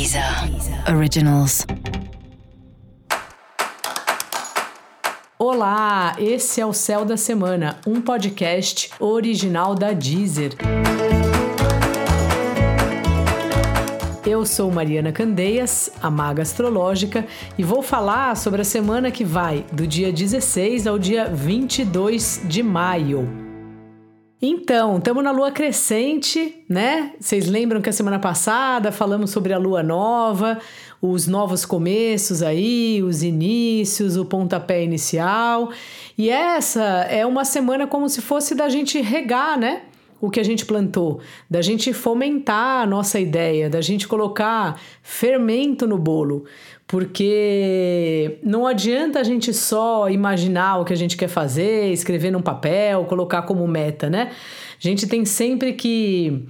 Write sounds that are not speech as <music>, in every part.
Deezer Originals. Olá, esse é o Céu da Semana, um podcast original da Deezer. Eu sou Mariana Candeias, a maga astrológica, e vou falar sobre a semana que vai do dia 16 ao dia 22 de maio. Então, estamos na lua crescente, né? Vocês lembram que a semana passada falamos sobre a lua nova, os novos começos aí, os inícios, o pontapé inicial. E essa é uma semana como se fosse da gente regar, né? O que a gente plantou, da gente fomentar a nossa ideia, da gente colocar fermento no bolo, porque não adianta a gente só imaginar o que a gente quer fazer, escrever num papel, colocar como meta, né? A gente tem sempre que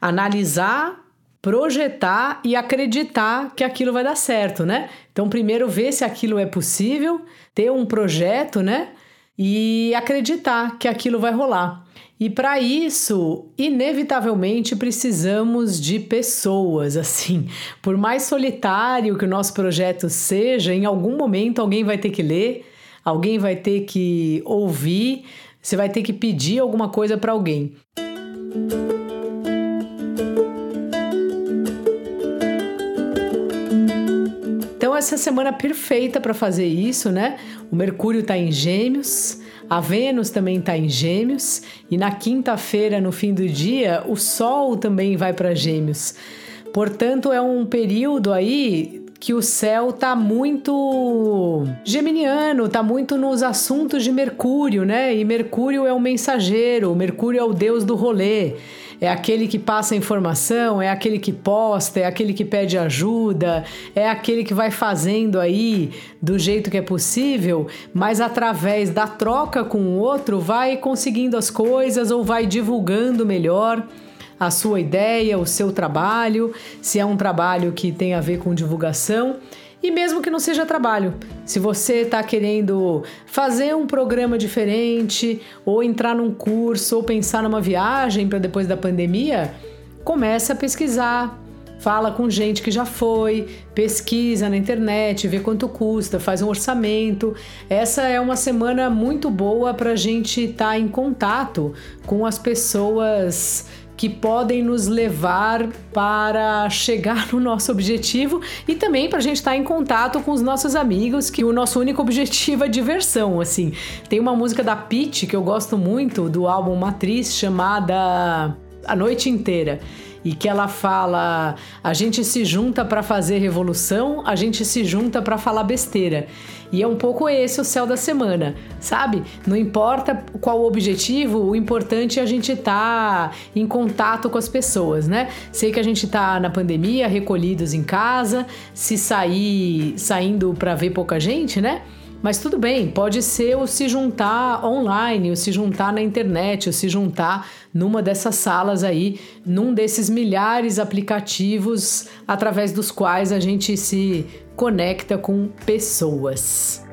analisar, projetar e acreditar que aquilo vai dar certo, né? Então, primeiro ver se aquilo é possível, ter um projeto, né? E acreditar que aquilo vai rolar. E para isso, inevitavelmente precisamos de pessoas, assim. Por mais solitário que o nosso projeto seja, em algum momento alguém vai ter que ler, alguém vai ter que ouvir, você vai ter que pedir alguma coisa para alguém. Essa semana perfeita para fazer isso, né? O Mercúrio está em Gêmeos, a Vênus também está em Gêmeos e na quinta-feira, no fim do dia, o Sol também vai para Gêmeos. Portanto, é um período aí que o céu tá muito geminiano, tá muito nos assuntos de Mercúrio, né? E Mercúrio é o mensageiro, Mercúrio é o deus do rolê é aquele que passa informação, é aquele que posta, é aquele que pede ajuda, é aquele que vai fazendo aí do jeito que é possível, mas através da troca com o outro vai conseguindo as coisas ou vai divulgando melhor a sua ideia, o seu trabalho, se é um trabalho que tem a ver com divulgação. E mesmo que não seja trabalho, se você está querendo fazer um programa diferente, ou entrar num curso, ou pensar numa viagem para depois da pandemia, comece a pesquisar. Fala com gente que já foi, pesquisa na internet, vê quanto custa, faz um orçamento. Essa é uma semana muito boa para a gente estar tá em contato com as pessoas que podem nos levar para chegar no nosso objetivo e também para a gente estar tá em contato com os nossos amigos, que o nosso único objetivo é diversão, assim. Tem uma música da Pitty que eu gosto muito do álbum Matriz chamada A Noite Inteira e que ela fala: a gente se junta para fazer revolução, a gente se junta para falar besteira. E é um pouco esse o céu da semana, sabe? Não importa qual o objetivo, o importante é a gente estar tá em contato com as pessoas, né? Sei que a gente tá na pandemia, recolhidos em casa, se sair saindo para ver pouca gente, né? Mas tudo bem, pode ser o se juntar online, o se juntar na internet, o se juntar numa dessas salas aí, num desses milhares aplicativos através dos quais a gente se conecta com pessoas.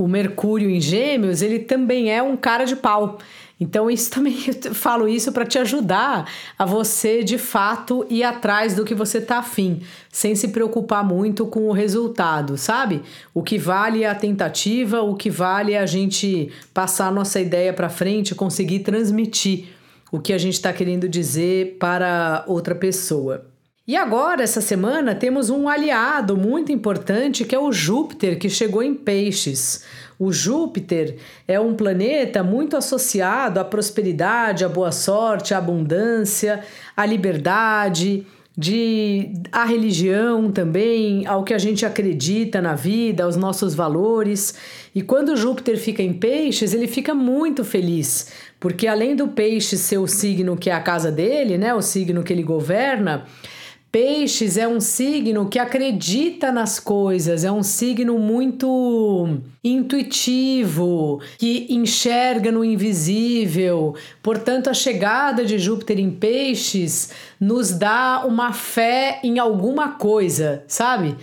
O Mercúrio em Gêmeos, ele também é um cara de pau. Então, isso também <laughs> eu falo isso para te ajudar a você de fato ir atrás do que você está afim, sem se preocupar muito com o resultado, sabe? O que vale é a tentativa, o que vale é a gente passar a nossa ideia para frente, conseguir transmitir o que a gente está querendo dizer para outra pessoa. E agora, essa semana, temos um aliado muito importante que é o Júpiter, que chegou em Peixes. O Júpiter é um planeta muito associado à prosperidade, à boa sorte, à abundância, à liberdade, de à religião também, ao que a gente acredita na vida, aos nossos valores. E quando Júpiter fica em Peixes, ele fica muito feliz, porque além do Peixe ser o signo que é a casa dele, né, o signo que ele governa, Peixes é um signo que acredita nas coisas, é um signo muito intuitivo, que enxerga no invisível. Portanto, a chegada de Júpiter em Peixes nos dá uma fé em alguma coisa, sabe?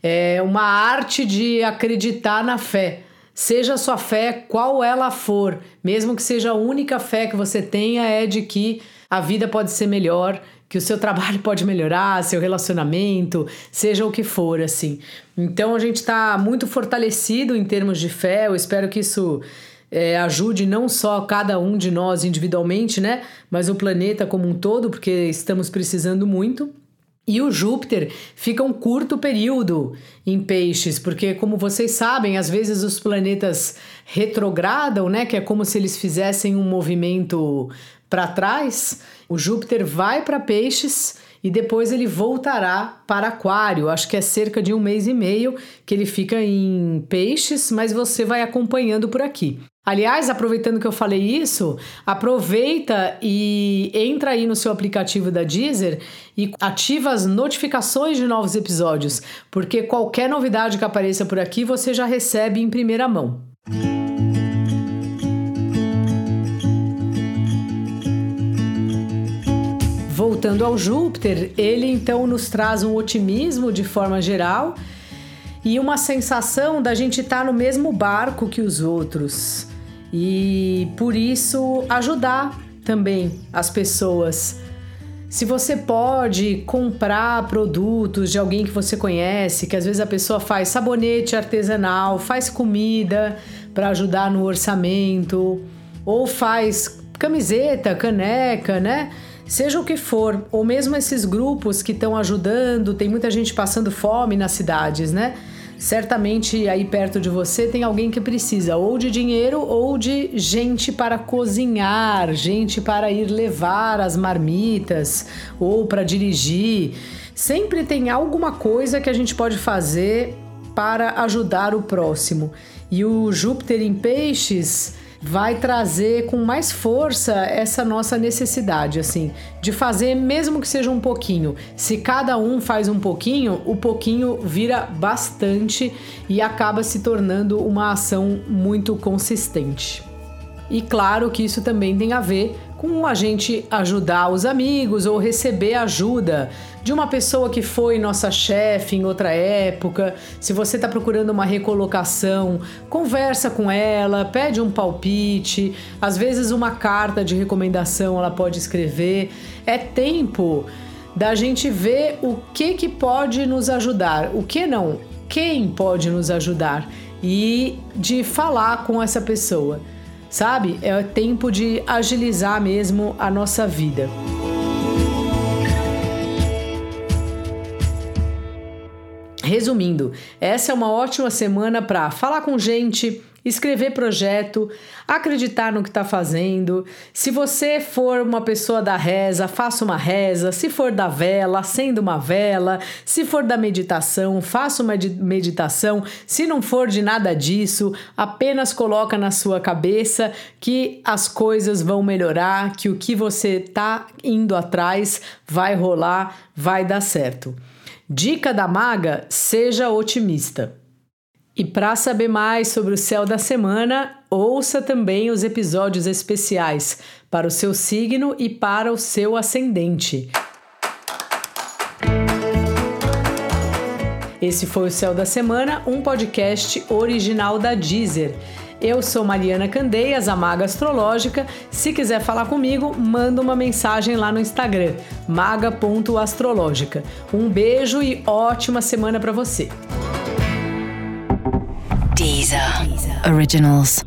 É uma arte de acreditar na fé. Seja a sua fé qual ela for, mesmo que seja a única fé que você tenha, é de que a vida pode ser melhor, que o seu trabalho pode melhorar, seu relacionamento, seja o que for, assim. Então a gente está muito fortalecido em termos de fé. Eu espero que isso é, ajude não só cada um de nós individualmente, né? Mas o planeta como um todo, porque estamos precisando muito. E o Júpiter fica um curto período em peixes, porque, como vocês sabem, às vezes os planetas retrogradam, né? Que é como se eles fizessem um movimento para trás. O Júpiter vai para peixes e depois ele voltará para Aquário. Acho que é cerca de um mês e meio que ele fica em peixes, mas você vai acompanhando por aqui. Aliás, aproveitando que eu falei isso, aproveita e entra aí no seu aplicativo da Deezer e ativa as notificações de novos episódios, porque qualquer novidade que apareça por aqui você já recebe em primeira mão. Voltando ao Júpiter, ele então nos traz um otimismo de forma geral e uma sensação da gente estar tá no mesmo barco que os outros e por isso ajudar também as pessoas. Se você pode comprar produtos de alguém que você conhece, que às vezes a pessoa faz sabonete artesanal, faz comida para ajudar no orçamento, ou faz camiseta, caneca, né? Seja o que for, ou mesmo esses grupos que estão ajudando, tem muita gente passando fome nas cidades, né? Certamente aí perto de você tem alguém que precisa ou de dinheiro ou de gente para cozinhar, gente para ir levar as marmitas ou para dirigir. Sempre tem alguma coisa que a gente pode fazer para ajudar o próximo. E o Júpiter em Peixes vai trazer com mais força essa nossa necessidade, assim, de fazer mesmo que seja um pouquinho. Se cada um faz um pouquinho, o pouquinho vira bastante e acaba se tornando uma ação muito consistente. E claro que isso também tem a ver com a gente ajudar os amigos ou receber ajuda de uma pessoa que foi nossa chefe em outra época. Se você está procurando uma recolocação, conversa com ela, pede um palpite, às vezes uma carta de recomendação ela pode escrever. É tempo da gente ver o que que pode nos ajudar, o que não, quem pode nos ajudar e de falar com essa pessoa sabe? É tempo de agilizar mesmo a nossa vida. Resumindo, essa é uma ótima semana para falar com gente, escrever projeto, acreditar no que está fazendo. Se você for uma pessoa da reza, faça uma reza. Se for da vela, acenda uma vela. Se for da meditação, faça uma meditação. Se não for de nada disso, apenas coloca na sua cabeça que as coisas vão melhorar, que o que você está indo atrás vai rolar, vai dar certo. Dica da maga: seja otimista. E para saber mais sobre o céu da semana, ouça também os episódios especiais para o seu signo e para o seu ascendente. Esse foi o Céu da Semana, um podcast original da Deezer. Eu sou Mariana Candeias, a Maga Astrológica. Se quiser falar comigo, manda uma mensagem lá no Instagram, maga.astrológica. Um beijo e ótima semana para você. Deezer. Originals.